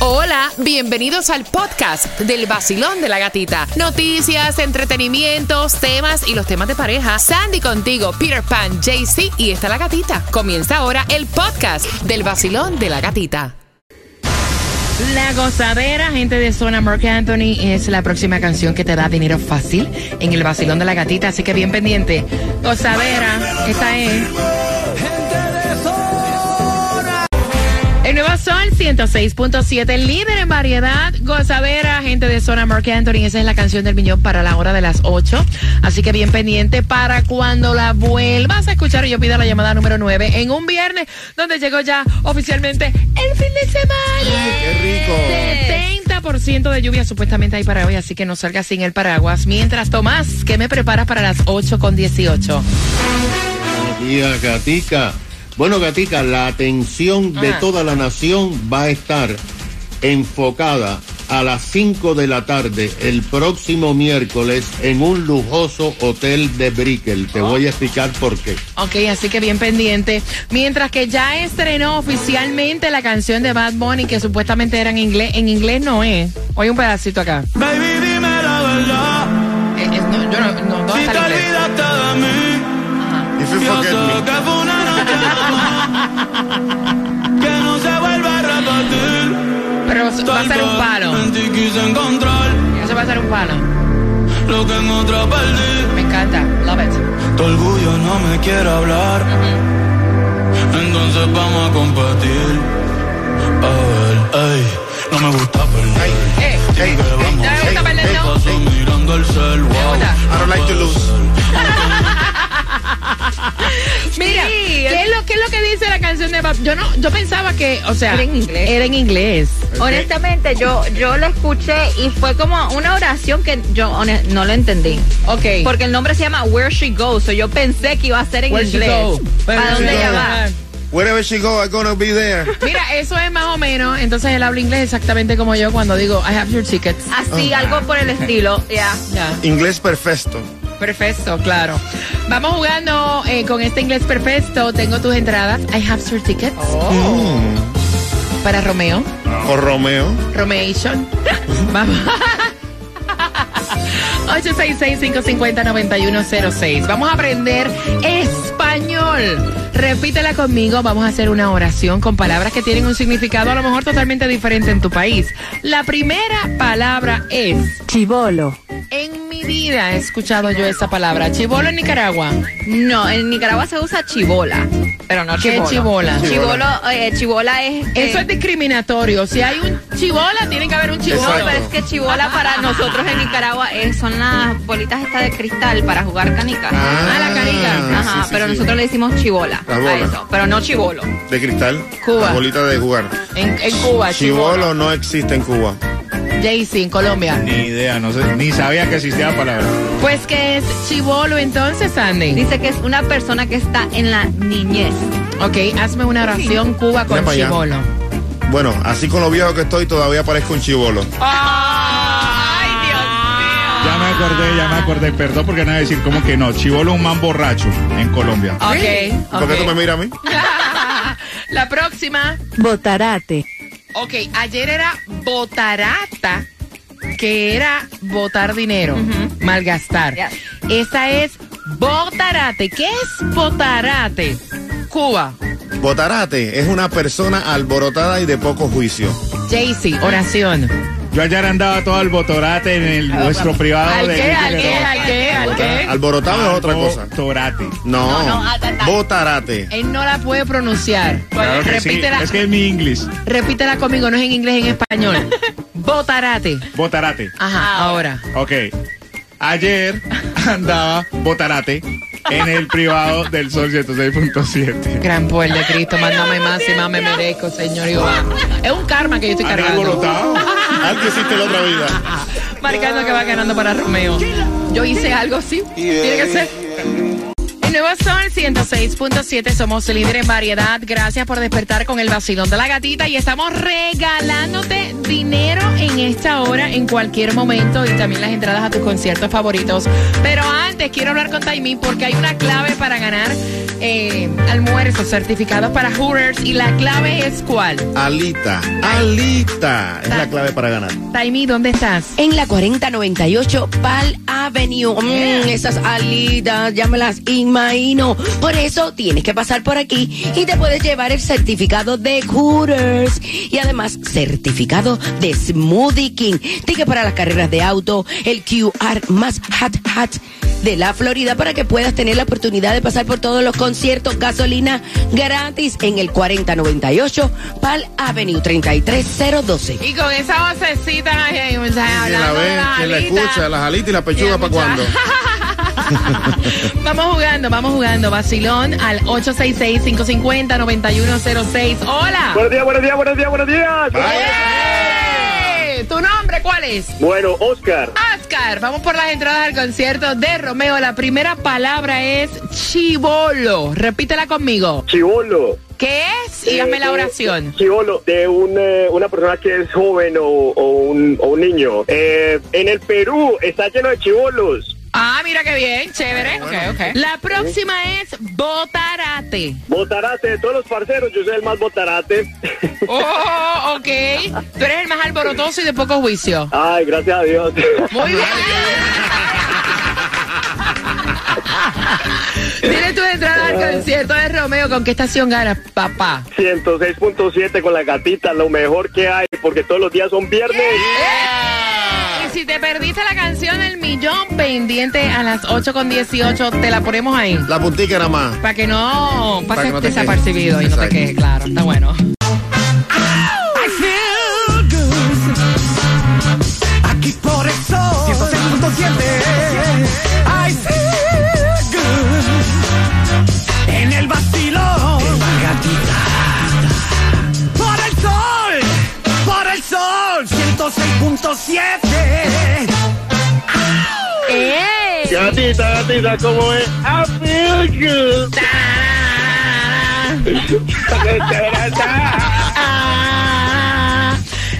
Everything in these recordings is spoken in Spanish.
Hola, bienvenidos al podcast del vacilón de la gatita. Noticias, entretenimientos, temas y los temas de pareja. Sandy contigo, Peter Pan, JC y está la gatita. Comienza ahora el podcast del vacilón de la gatita. La gozadera, gente de zona Mark Anthony, es la próxima canción que te da dinero fácil en el vacilón de la gatita, así que bien pendiente. Gozadera, esta es. 106.7, líder en variedad, gozadera, gente de zona Mark Anthony. Esa es la canción del millón para la hora de las 8. Así que bien pendiente para cuando la vuelvas a escuchar. Yo pido la llamada número 9 en un viernes donde llegó ya oficialmente el fin de semana. ¡Qué rico! 70% de lluvia supuestamente hay para hoy, así que no salgas sin el paraguas. Mientras, Tomás, ¿qué me preparas para las 8 con 18? Buenos días, Gatica. Bueno, Gatica, la atención de Ajá. toda la nación va a estar enfocada a las 5 de la tarde el próximo miércoles en un lujoso hotel de Brickell. Te voy a explicar por qué. Ok, así que bien pendiente. Mientras que ya estrenó oficialmente la canción de Bad Bunny, que supuestamente era en inglés. En inglés no es. Oye, un pedacito acá. Baby, dime la verdad. Eh, eh, no, yo no, no, ¿dónde Si está te olvidaste de mí. If you Yo forget me. Que no se vuelve a repetir. Pero va a ser un palo. En ti quise encontrar Eso va a ser un palo. lo que en otra perdí. Me encanta. Love it. Tu orgullo no me quiere hablar. Entonces vamos a competir. A ver, ey, no me gusta perder. Eh, Hey, Que vamos, ¿No me gusta perder, no? paso mirando el cel, wow. I don't like to lose. Mira, ¿qué es, lo, ¿qué es lo que dice la canción de Bad Yo no, yo pensaba que, o sea, Era en inglés. Era en inglés. Honestamente, yo, yo lo escuché y fue como una oración que yo hone- no lo entendí. Ok. Porque el nombre se llama Where She Goes, so yo pensé que iba a ser en Where she inglés. go? Where ¿Para she dónde ella va? Wherever she go, I'm gonna be there. Mira, eso es más o menos. Entonces él habla inglés exactamente como yo cuando digo, I have your tickets. Así, algo por el estilo, ya. Ya. Inglés perfecto. Perfecto, claro. Vamos jugando eh, con este inglés perfecto. Tengo tus entradas. I have your tickets. Para Romeo. O Romeo. Romeation. Vamos. 866-550-9106. Vamos a aprender español. Repítela conmigo. Vamos a hacer una oración con palabras que tienen un significado a lo mejor totalmente diferente en tu país. La primera palabra es Chivolo. En vida he escuchado yo esa palabra. Chivolo en Nicaragua. No, en Nicaragua se usa chibola, pero no ¿Qué es chibola. chibola? Chibolo, eh, chibola es... eh, Eso es discriminatorio. Si hay un chibola, tiene que haber un No, chibola. pero es que chibola para nosotros en Nicaragua eh, son las bolitas estas de cristal para jugar canica. Ah, la canica. Ajá, pero nosotros le decimos chibola La a eso, pero no chibolo. De cristal. Cuba. La bolita de jugar. En, en Cuba, chibola. Chivolo no existe en Cuba. Jaycee, en Colombia. Ni idea, no sé, ni sabía que existía la palabra. Pues que es chivolo entonces, Sandy. Dice que es una persona que está en la niñez. Ok, hazme una oración Cuba con Mira para allá. chivolo. Bueno, así con lo viejo que estoy, todavía parezco un chivolo. ¡Ay, Dios Ya me acordé, ya me acordé, perdón porque no voy a decir como que no. Chivolo un man borracho en Colombia. mío! Ok, ¿Por qué tú me miras a mí? La próxima. Botarate. Ok, ayer era botarata, que era botar dinero, malgastar. Ya. Esta es botarate. ¿Qué es botarate? Cuba. Botarate es una persona alborotada y de poco juicio. Jaycee, oración. Yo ayer andaba todo al botorate en el, nuestro privado ¿Al de qué? ¿Al qué? ¿Al qué? ¿Al qué? Alborotado es otra cosa. Botorate. No, No, no, ah, ta, ta. botarate. Él no la puede pronunciar. Claro que sí, repítela, Es que es mi inglés. repítela conmigo, no es en inglés, en español. Botarate. Botarate. Ajá, ahora. Ok. Ayer andaba botarate en el privado del Sol 106.7. Gran poder de Cristo, mándame más y más me merezco, Señor Jehová. Es un karma que yo estoy cargando. alborotado. Algo hiciste la otra vida. Marcando que va ganando para Romeo. Yo hice algo, sí. Tiene que ser. El nuevo Sol 106.7, somos líder en variedad. Gracias por despertar con el vacilón de la gatita y estamos regalándote dinero en en esta hora, en cualquier momento, y también las entradas a tus conciertos favoritos. Pero antes quiero hablar con Taimi porque hay una clave para ganar eh, almuerzos certificados para Hooters. ¿Y la clave es cuál? Alita, Alita es la clave para ganar. Taimi, ¿dónde estás? En la 4098 Pal Avenue. Mm, esas alitas, ya me las imagino. Por eso tienes que pasar por aquí y te puedes llevar el certificado de Hooters. Y además, certificado de Smoothie King. Ticket para las carreras de auto, el QR más hot hot de la Florida para que puedas tener la oportunidad de pasar por todos los conciertos, gasolina gratis en el 4098 Pal Avenue 33012. Y con esa vocecita, eh, o sea, ¿Quién la la escucha? Las alitas y la pechuga para cuándo. vamos jugando, vamos jugando. Vacilón al 866-550-9106. Hola. Buenos días, buenos días, buenos días, buenos días. ¡Eh! ¿Tu nombre cuál es? Bueno, Oscar. Oscar, vamos por las entradas al concierto de Romeo. La primera palabra es chivolo. Repítela conmigo. Chivolo. ¿Qué es? Y hazme la Eh, oración. Chivolo, de un, eh, una persona que es joven o, o un, o un niño. Eh, en el Perú está lleno de chivolos. Ah, mira qué bien, chévere. Ok, ok. La próxima es botarate. Botarate de todos los parceros, yo soy el más botarate. Oh, ok. Tú eres el más alborotoso y de poco juicio. Ay, gracias a Dios. Muy bien. Tienes tu entrada al concierto de Romeo. ¿Con qué estación ganas, papá? 106.7 con la gatita, lo mejor que hay, porque todos los días son viernes. Y si te perdiste la canción El Millón pendiente a las 8 con 18, te la ponemos ahí. La puntica era más. Para que no pases no desapercibido y no te quejes, claro. Está bueno. Aquí por 106.7 I feel 106.7 ¡Eh! Gatita, gatita, ¿cómo es? I feel good.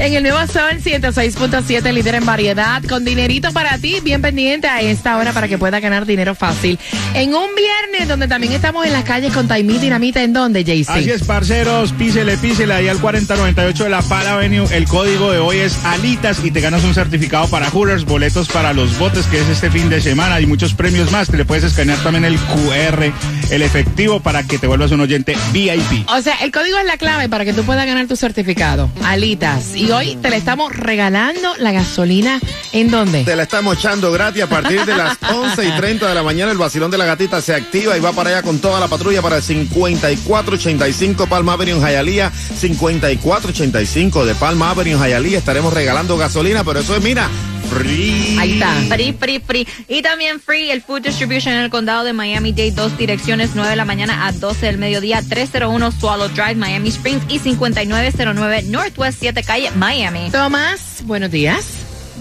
En el nuevo Sol 106.7, líder en variedad, con dinerito para ti, bien pendiente a esta hora para que puedas ganar dinero fácil. En un viernes donde también estamos en las calles con Taimí Dinamita, ¿en dónde, JC? Así es, parceros, písele, písele ahí al 4098 de la Pal Avenue. El código de hoy es Alitas y te ganas un certificado para Hooters, boletos para los botes que es este fin de semana y muchos premios más. Te le puedes escanear también el QR, el efectivo para que te vuelvas un oyente VIP. O sea, el código es la clave para que tú puedas ganar tu certificado. Alitas. Y hoy te le estamos regalando la gasolina. ¿En dónde? Te la estamos echando gratis a partir de las 11 y 30 de la mañana. El vacilón de la gatita se activa y va para allá con toda la patrulla para el 5485 Palma Avenue en Hialeah. 5485 de Palma Avenue en Hialeah. Estaremos regalando gasolina, pero eso es, mira, free. Ahí está. Free, free, free. Y también free el Food Distribution en el condado de Miami-Dade. Dos direcciones, 9 de la mañana a 12 del mediodía. 301 Swallow Drive, Miami Springs. Y 5909 Northwest 7 Calle, Miami. Tomás, buenos días.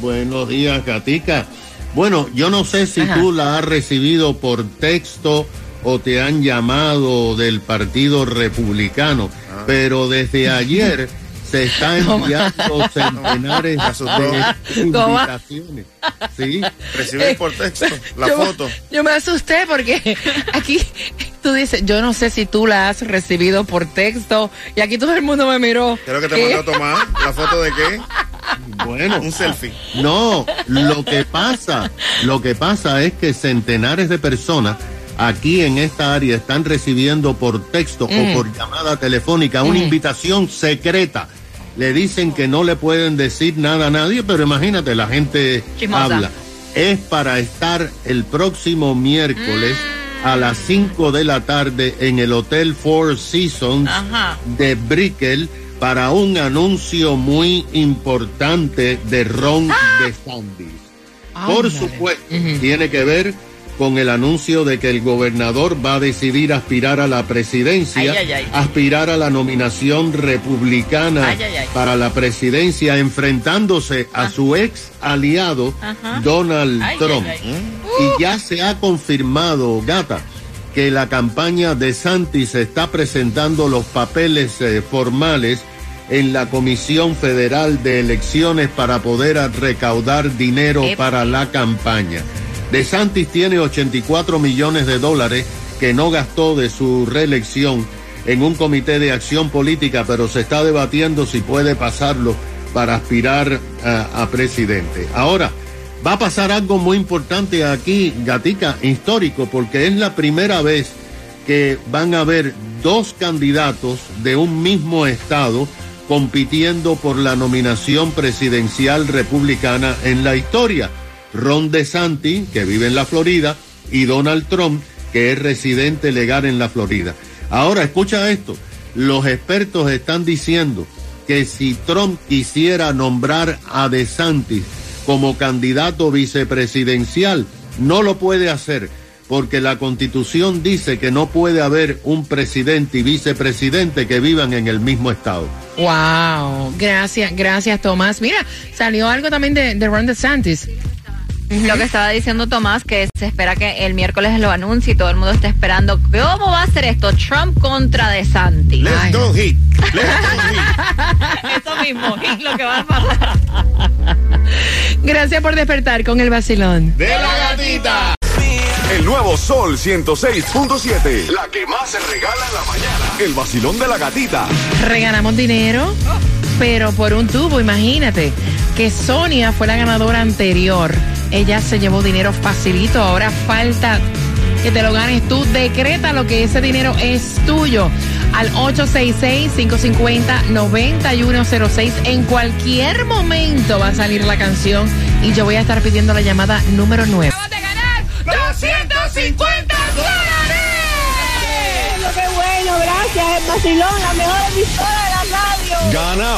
Buenos días, Gatica. Bueno, yo no sé si Ajá. tú la has recibido por texto o te han llamado del Partido Republicano, Ah. pero desde ayer se está enviando centenares de Toma. invitaciones. ¿Sí? Recibir por texto la Yo- foto. Yo me asusté porque aquí tú dices, yo no sé si tú la has recibido por texto y aquí todo el mundo me miró. ¿Qué es lo que te mandó Tomás? ¿La foto de qué? Bueno, Un selfie. No, lo que pasa, lo que pasa es que centenares de personas aquí en esta área están recibiendo por texto o por llamada telefónica una invitación secreta. Le dicen que no le pueden decir nada a nadie, pero imagínate, la gente Chismosa. habla. Es para estar el próximo miércoles a las 5 de la tarde en el Hotel Four Seasons Ajá. de Brickell para un anuncio muy importante de Ron DeSantis. Por Ándale. supuesto, tiene que ver con el anuncio de que el gobernador va a decidir aspirar a la presidencia, Ay, ay, ay. aspirar a la nominación republicana para la presidencia, enfrentándose a su ex aliado Ajá. Donald Trump. Y ya se ha confirmado, gata, que la campaña de Santis está presentando los papeles eh, formales en la Comisión Federal de Elecciones para poder recaudar dinero para la campaña. DeSantis tiene 84 millones de dólares que no gastó de su reelección en un comité de acción política, pero se está debatiendo si puede pasarlo para aspirar a, a presidente. Ahora, va a pasar algo muy importante aquí, Gatica, histórico, porque es la primera vez que van a haber dos candidatos de un mismo estado compitiendo por la nominación presidencial republicana en la historia. Ron DeSantis, que vive en la Florida, y Donald Trump, que es residente legal en la Florida. Ahora, escucha esto. Los expertos están diciendo que si Trump quisiera nombrar a DeSantis como candidato vicepresidencial, no lo puede hacer porque la constitución dice que no puede haber un presidente y vicepresidente que vivan en el mismo estado. Wow, gracias, gracias Tomás. Mira, salió algo también de, de Ron DeSantis. Lo que estaba diciendo Tomás, que se espera que el miércoles lo anuncie y todo el mundo está esperando. ¿Cómo va a ser esto? Trump contra DeSantis. Let's Ay. go hit. Let's go hit. Eso mismo, es lo que va a pasar. Gracias por despertar con el vacilón. De la gatita. El nuevo Sol 106.7. La que más se regala en la mañana. El vacilón de la gatita. Reganamos dinero, pero por un tubo, imagínate. Que Sonia fue la ganadora anterior. Ella se llevó dinero facilito, ahora falta que te lo ganes tú. Decreta lo que ese dinero es tuyo. Al 866-550-9106. En cualquier momento va a salir la canción y yo voy a estar pidiendo la llamada número 9. ¡Acabas de ganar 250 dólares! Qué bueno, gracias. El vacilón, la mejor emisora de la radio. Gana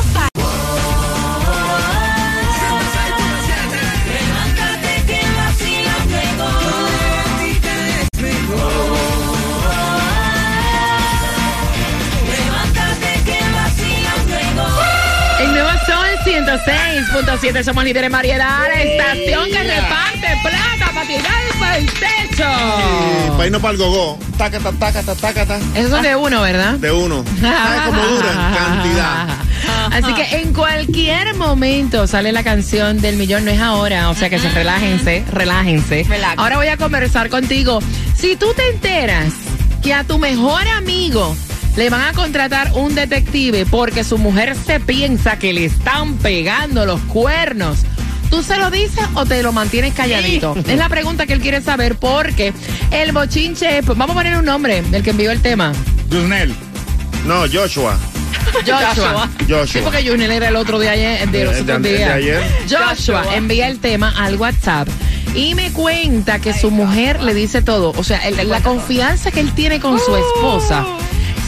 106.7, somos líderes en variedad, la estación que reparte plata para tirar para el techo. Para irnos para el gogó. Tácata, tácata, tácata. Esos son de uno, ¿verdad? De uno. ¿Sabes cómo duran? Cantidad. Así que en cualquier momento sale la canción del millón, no es ahora, o sea que se relájense, relájense. Relax. Ahora voy a conversar contigo. Si tú te enteras que a tu mejor amigo le van a contratar un detective porque su mujer se piensa que le están pegando los cuernos. ¿Tú se lo dices o te lo mantienes calladito? Es la pregunta que él quiere saber porque el bochinche, pues, vamos a poner un nombre, el que envió el tema. Yusnel. No, Joshua. Joshua. Joshua. Sí, porque Junel era el otro de ayer, de los otros de días. ayer. Joshua, Joshua. envía el tema al WhatsApp y me cuenta que su mujer le dice todo. O sea, el- la confianza que él tiene con su esposa.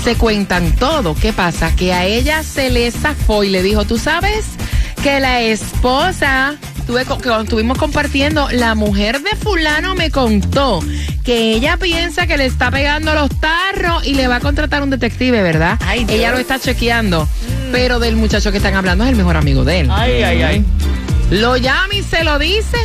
Se cuentan todo. ¿Qué pasa? Que a ella se le zafó y le dijo, tú sabes que la esposa, tuve, que cuando estuvimos compartiendo, la mujer de fulano me contó que ella piensa que le está pegando los tarros y le va a contratar un detective, ¿verdad? Ay, ella lo está chequeando, pero del muchacho que están hablando es el mejor amigo de él. Ay, ay, ay. ¿Lo llama y se lo dice?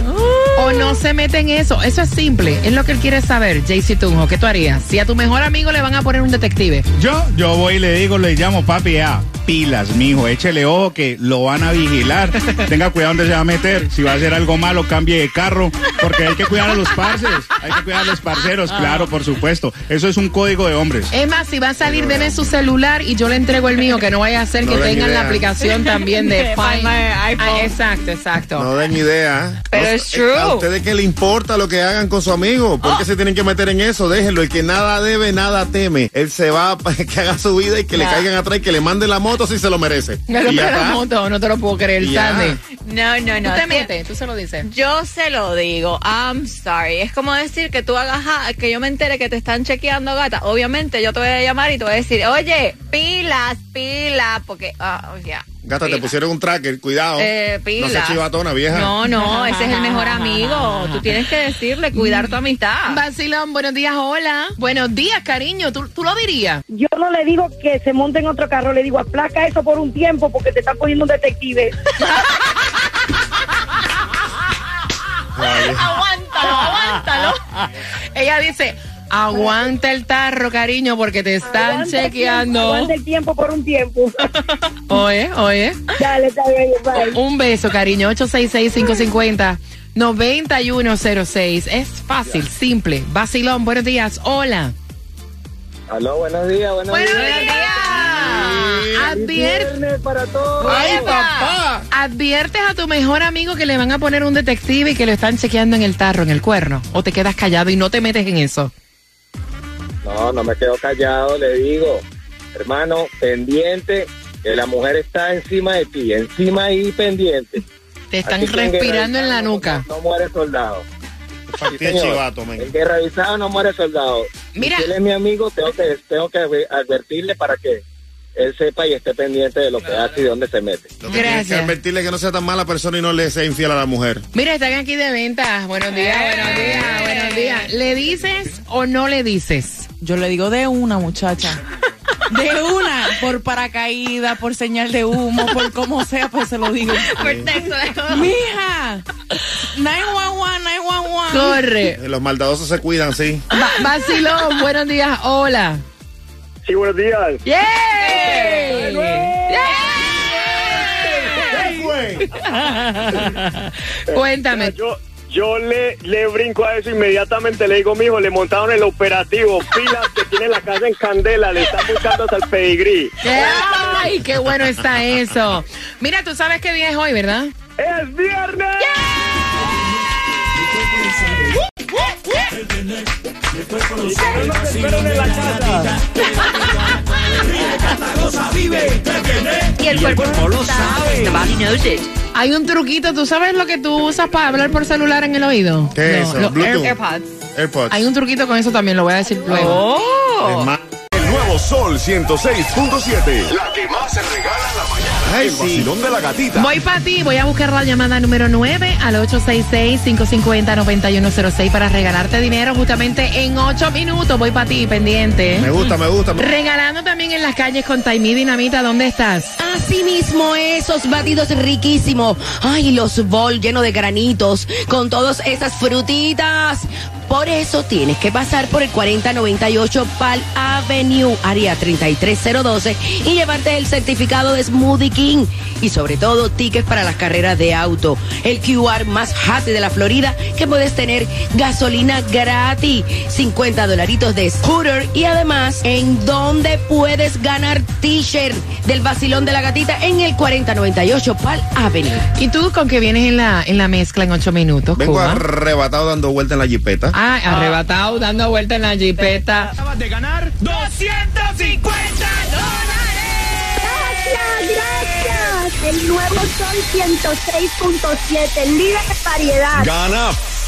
¿O no se mete en eso? Eso es simple, es lo que él quiere saber, JC Tunjo. ¿Qué tú harías? Si a tu mejor amigo le van a poner un detective. Yo, yo voy y le digo, le llamo, papi, ya, pilas, mijo, échele ojo que lo van a vigilar. Tenga cuidado donde se va a meter. Si va a hacer algo malo, cambie de carro, porque hay que cuidar a los parces, hay que cuidar a los parceros, claro, por supuesto. Eso es un código de hombres. Es más, si va a salir, deme su celular y yo le entrego el mío, que no vaya a hacer No que tengan la aplicación también de Find. My iPhone. Ah, exacto, exacto. No den idea. Pero No- es true. ¿A ustedes qué le importa lo que hagan con su amigo? ¿Por qué se tienen que meter en eso? Déjenlo. El que nada debe, nada teme. Él se va para que haga su vida y que le caigan atrás y que le mande la moto si se lo merece. Me lo Y ya la está. moto, no te lo puedo creer. Sandy. No, no, no. Tú te metes, tú se lo dices. Yo se lo digo, I'm sorry. Es como decir que tú hagas, que yo me entere que te están chequeando, gata. Obviamente yo te voy a llamar y te voy a decir, oye, pilas, pilas, porque, ah, ya. Gata, te pusieron un tracker. Cuidado. Eh, no seas chivatona, vieja. No, no, ese es el mejor amigo. Tú tienes que decirle, cuidar tu amistad. Vacilón, buenos días, hola. Buenos días, cariño. ¿Tú, tú lo dirías? Yo no le digo que se monte en otro carro, le digo aplaca eso por un tiempo porque te está cogiendo un detective. aguántalo, aguántalo. Ella dice, aguanta el tarro, cariño, porque te están Aguanta el chequeando. tiempo, Aguanta el tiempo por un tiempo. Oye, oye. Dale, está bien, bye. Un beso, cariño. 866-550-9106. Es fácil, simple. Vacilón, buenos días. Hola. Aló, buenos días, buenos, Buenos días. días. Advierte. Para todos. ¡Ay, papá! Adviertes a tu mejor amigo que le van a poner un detective y que lo están chequeando en el tarro, en el cuerno. O te quedas callado y no te metes en eso. No, no me quedo callado, le digo, hermano, pendiente, que la mujer está encima de ti, encima y pendiente. Te están Así que en respirando en la nuca. No, no muere soldado. Sí, chivato, men. En guerra avisada no muere soldado. Mira. Si él es mi amigo, tengo que, tengo que advertirle para que él sepa y esté pendiente de lo que hace y de dónde se mete. Lo que tienes que Gracias. advertirle que no sea tan mala persona y no le sea infiel a la mujer. Mira, están aquí de venta. Buenos días, buenos días, buenos días. ¿Le dices o no le dices? Yo le digo de una, muchacha. De una, por paracaídas, por señal de humo, por como sea, pues se lo digo. Por texto de Mija, 911, 911. Corre. Eh, Los maldadosos se cuidan, sí. Va- vacilón, buenos días. Hola. Sí, buenos días. ¡Yay! Cuéntame. Yo, yo le, le brinco a eso inmediatamente, le digo, mijo, le montaron el operativo, pilas que tiene la casa en candela, le están buscando hasta el pedigrí. ¿Qué? ¡Ay, qué bueno está eso! Mira, tú sabes qué día es hoy, ¿verdad? ¡Es viernes! Esperen en la casa. Y el cuerpo, lo sabe. The body knows it. Hay un truquito, ¿tú sabes lo que tú usas para hablar por celular en el oído? ¿Qué es No, eso? los Bluetooth. Air- AirPods. AirPods. Hay un truquito con eso también, lo voy a decir luego. Es más- El nuevo Sol 106.7. La que más se regala en la mañana. Ay, el sí. vacilón de la gatita. Voy para ti, voy a buscar la llamada número 9 al 866-550-9106 para regalarte dinero justamente en 8 minutos. Voy para ti, pendiente. Me gusta, me gusta. me- Regalando también en las calles con Taimí Dinamita, ¿dónde estás? Asimismo, esos batidos riquísimos. Ay, los bol llenos de granitos con todas esas frutitas. Por eso tienes que pasar por el 4098 Pal Avenue, área 33012, y llevarte el certificado de Smoothie King. Y sobre todo, tickets para las carreras de auto. El QR más happy de la Florida, que puedes tener gasolina gratis. 50 dolaritos de scooter. Y además, en donde puedes ganar t-shirt del vacilón de la gatita en el 4098 Pal Avenue. ¿Y tú con qué vienes en la, en la mezcla en 8 minutos, Vengo Cuba? arrebatado dando vuelta en la jipeta. Ah, arrebatado, dando vuelta en la jipeta. Acabas de ganar 250 Gracias, gracias. El nuevo Sol 106.7, líder de variedad. Gana